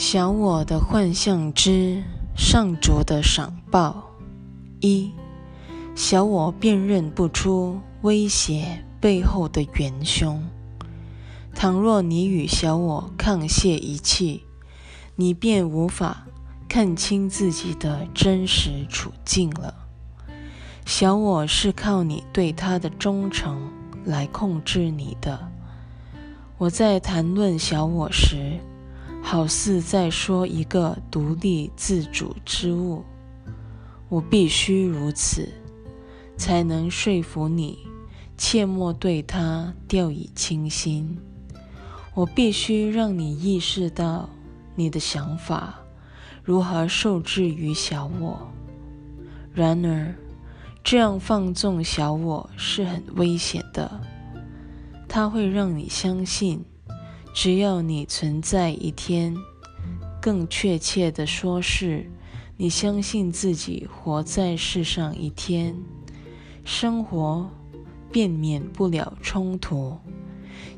小我的幻象之上着的赏报：一、小我辨认不出威胁背后的元凶。倘若你与小我沆瀣一气，你便无法看清自己的真实处境了。小我是靠你对他的忠诚来控制你的。我在谈论小我时。好似在说一个独立自主之物，我必须如此，才能说服你，切莫对他掉以轻心。我必须让你意识到你的想法如何受制于小我。然而，这样放纵小我是很危险的，它会让你相信。只要你存在一天，更确切的说是，你相信自己活在世上一天，生活便免不了冲突。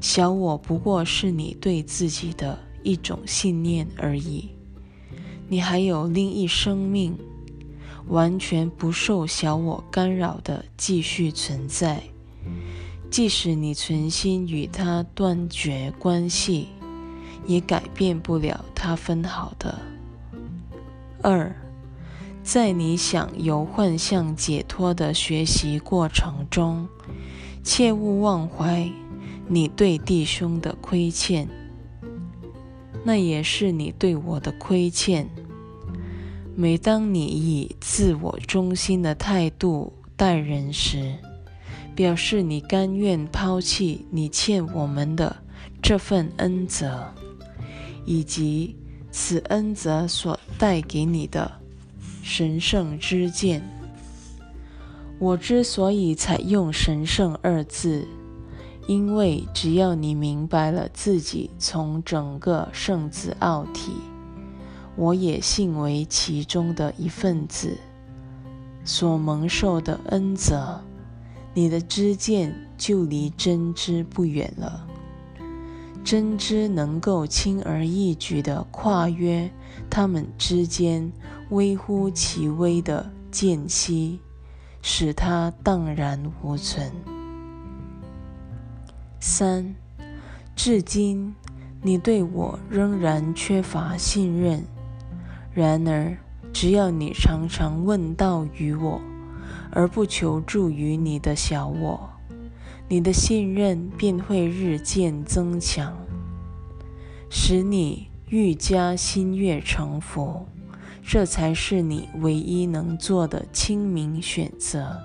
小我不过是你对自己的一种信念而已。你还有另一生命，完全不受小我干扰的继续存在。即使你存心与他断绝关系，也改变不了他分好的。二，在你想由幻象解脱的学习过程中，切勿忘怀你对弟兄的亏欠，那也是你对我的亏欠。每当你以自我中心的态度待人时，表示你甘愿抛弃你欠我们的这份恩泽，以及此恩泽所带给你的神圣之见。我之所以采用“神圣”二字，因为只要你明白了自己从整个圣子奥体，我也信为其中的一份子，所蒙受的恩泽。你的知见就离真知不远了。真知能够轻而易举地跨越他们之间微乎其微的间隙，使它荡然无存。三，至今你对我仍然缺乏信任。然而，只要你常常问道于我。而不求助于你的小我，你的信任便会日渐增强，使你愈加心悦诚服。这才是你唯一能做的清明选择。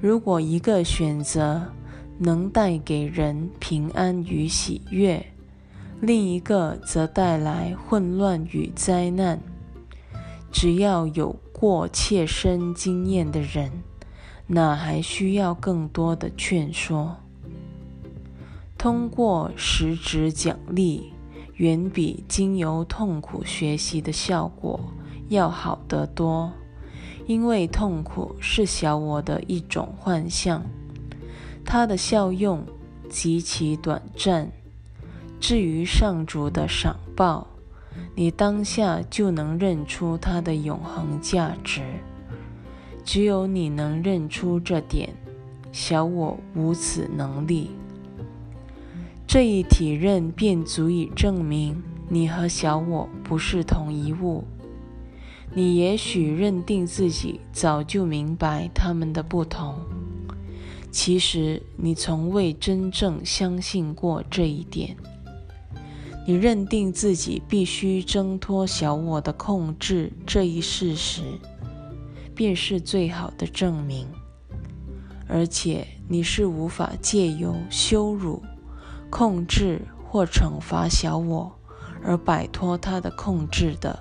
如果一个选择能带给人平安与喜悦，另一个则带来混乱与灾难，只要有。过切身经验的人，哪还需要更多的劝说？通过实质奖励，远比经由痛苦学习的效果要好得多。因为痛苦是小我的一种幻象，它的效用极其短暂。至于上主的赏报，你当下就能认出它的永恒价值。只有你能认出这点，小我无此能力。这一体认便足以证明你和小我不是同一物。你也许认定自己早就明白他们的不同，其实你从未真正相信过这一点。你认定自己必须挣脱小我的控制这一事实，便是最好的证明。而且你是无法借由羞辱、控制或惩罚小我而摆脱他的控制的。